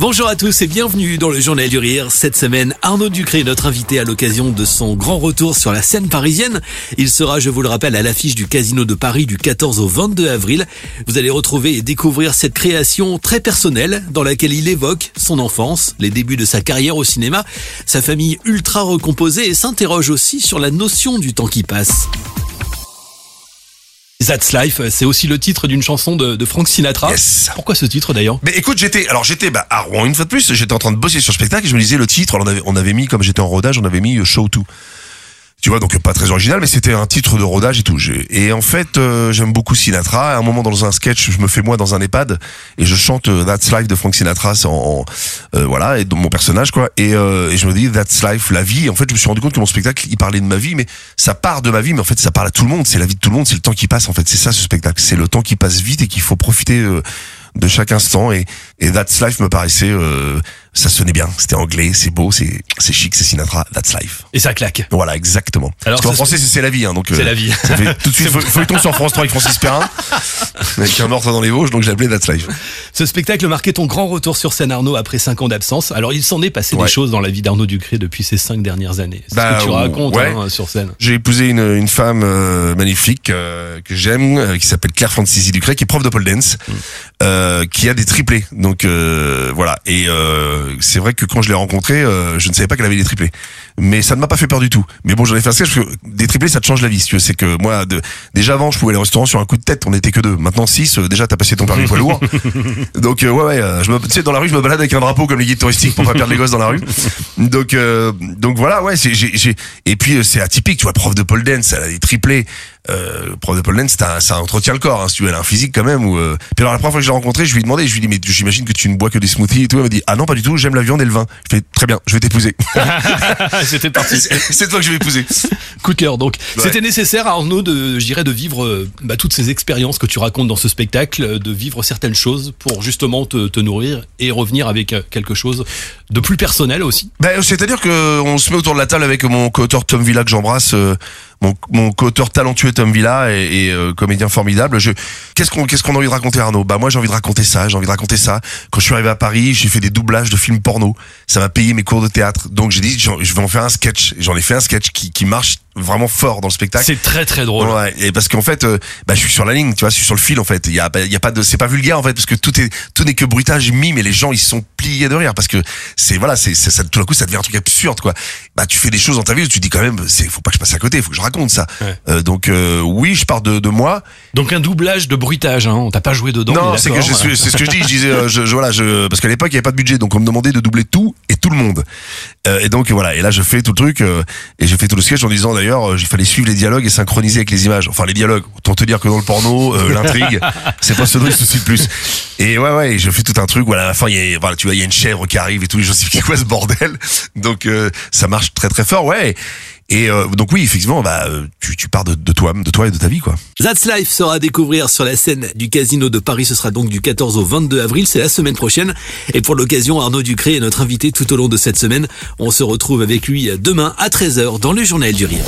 Bonjour à tous et bienvenue dans le Journal du Rire. Cette semaine, Arnaud Ducré notre invité à l'occasion de son grand retour sur la scène parisienne. Il sera, je vous le rappelle, à l'affiche du Casino de Paris du 14 au 22 avril. Vous allez retrouver et découvrir cette création très personnelle dans laquelle il évoque son enfance, les débuts de sa carrière au cinéma, sa famille ultra recomposée et s'interroge aussi sur la notion du temps qui passe. That's Life, c'est aussi le titre d'une chanson de, de Frank Sinatra. Yes. Pourquoi ce titre d'ailleurs? Mais écoute, j'étais, alors j'étais bah, à Rouen une fois de plus, j'étais en train de bosser sur le spectacle et je me disais le titre, alors on avait, on avait mis, comme j'étais en rodage, on avait mis euh, Show 2. Tu vois, donc pas très original, mais c'était un titre de rodage et tout. Et en fait, euh, j'aime beaucoup Sinatra. À un moment, dans un sketch, je me fais moi dans un EHPAD et je chante euh, That's Life de Frank Sinatra, en, euh, voilà, et mon personnage quoi. Et, euh, et je me dis That's Life, la vie. En fait, je me suis rendu compte que mon spectacle, il parlait de ma vie, mais ça part de ma vie, mais en fait, ça parle à tout le monde. C'est la vie de tout le monde, c'est le temps qui passe. En fait, c'est ça ce spectacle. C'est le temps qui passe vite et qu'il faut profiter. euh, de chaque instant et, et That's Life me paraissait euh, ça sonnait bien c'était anglais c'est beau c'est c'est chic c'est Sinatra That's Life Et ça claque. voilà, exactement. Alors, Parce qu'en français, c'est c'est la vie, hein, donc. C'est la vie. Ça fait tout de suite feu- feuilleton sur France 3 avec Francis Perrin, avec un meurtre dans les Vosges, donc j'ai appelé That's Life. Ce spectacle marquait ton grand retour sur scène Arnaud après 5 ans d'absence. Alors il s'en est passé Ouais. des choses dans la vie d'Arnaud Ducré depuis ces 5 dernières années. C'est Bah, ce que tu racontes ouais. hein, sur scène. J'ai épousé une, une femme euh, magnifique euh, que j'aime, euh, qui s'appelle Claire Francis Ducret, qui est prof de pole dance, euh, qui a des triplés. Donc euh, voilà. Et euh, c'est vrai que quand je l'ai rencontrée, euh, je ne savais pas qu'elle avait des triplés. Mais ça ne m'a pas fait peur du tout. Mais bon, j'en ai fait un sketch parce que des triplés, ça te change la vie. Si c'est que moi, de, déjà avant, je pouvais aller au restaurant sur un coup de tête. On n'était que deux. Maintenant six. euh, déjà, t'as passé ton permis poids lourd. Donc euh, ouais, ouais. euh, je me, tu sais, dans la rue, je me balade avec un drapeau comme les guides touristiques pour pas perdre les gosses dans la rue. Donc euh, donc voilà, ouais. c'est- J'ai, j'ai, et puis euh, c'est atypique, tu vois, prof de pole dance, elle a des triplés. Euh, prof de pole dance, ça, ça entretient le corps. Hein, si tu veux, elle a un physique quand même. Ou euh... puis alors la première fois que je l'ai rencontrée, je lui ai demandé, je lui ai dit mais j'imagine que tu ne bois que des smoothies et tout. Elle m'a dit ah non pas du tout, j'aime la viande et le vin. Je fais très bien, je vais t'épouser. C'était parti. c'est toi que je vais épouser. Coup de cœur. Donc Ouais. c'était nécessaire à Arnaud de, je dirais, de vivre euh, bah, toutes ces expériences que tu racontes dans ce spectacle, euh, de vivre certaines choses pour justement te, te nourrir et revenir avec euh, quelque chose de plus personnel aussi. Ben, c'est-à-dire que on se met autour de la table avec mon co-auteur Tom Villa que j'embrasse, euh, mon, mon co-auteur talentueux Tom Villa et, euh, comédien formidable. Qu'est-ce qu'on qu'est-ce qu'on a envie de raconter Arnaud? Bah moi j'ai envie de raconter ça, j'ai envie de raconter ça. Quand je suis arrivé à Paris, j'ai fait des doublages de films porno. Ça m'a payé mes cours de théâtre. Donc j'ai dit je vais en faire un sketch. Et J'en ai fait un sketch qui, qui marche vraiment fort dans le spectacle. C'est très très drôle. Ouais, et parce qu'en fait, euh, bah, je suis sur la ligne, tu vois, je suis sur le fil en fait. Il y a, bah, y a pas de, c'est pas vulgaire en fait, parce que tout est, tout n'est que bruitage, mime, et les gens ils sont pliés de rire parce que c'est voilà, c'est, ça, tout d'un coup ça devient un truc absurde quoi. Bah tu fais des choses dans ta vie où tu dis quand même, c'est, faut pas que je passe à côté, faut que je raconte ça. Ouais. Euh, donc euh, oui, je pars de, de moi. Donc un doublage de bruitage. Hein. On t'a pas joué dedans. non, mais c'est que je c'est ce que je dis. Je disais, euh, je, je- voilà, je, parce qu'à l'époque il y avait pas de budget, donc on me demandait de doubler tout et tout le monde. Euh, et donc voilà, et là je fais tout le truc et j'ai fait tout le sketch en disant d'ailleurs, euh, il fallait suivre les dialogues et synchroniser avec les images. Enfin les dialogues, autant te dire que dans le porno, euh, l'intrigue, c'est pas ce dont il se le plus. Et ouais ouais, je fais tout un truc. Voilà, à la fin il y a, voilà, tu vois, il y a une chèvre qui arrive et tout. Je c'est quoi ce bordel Donc euh, ça marche très très fort, ouais. Et euh, donc oui, effectivement, bah euh, tu, tu pars de, de toi, de toi et de ta vie quoi. That's Life sera à découvrir sur la scène du Casino de Paris. Ce sera donc du 14 au 22 avril. C'est la semaine prochaine. Et pour l'occasion, Arnaud Ducré est notre invité tout au long de cette semaine. On se retrouve avec lui demain à 13h dans le Journal du Rire.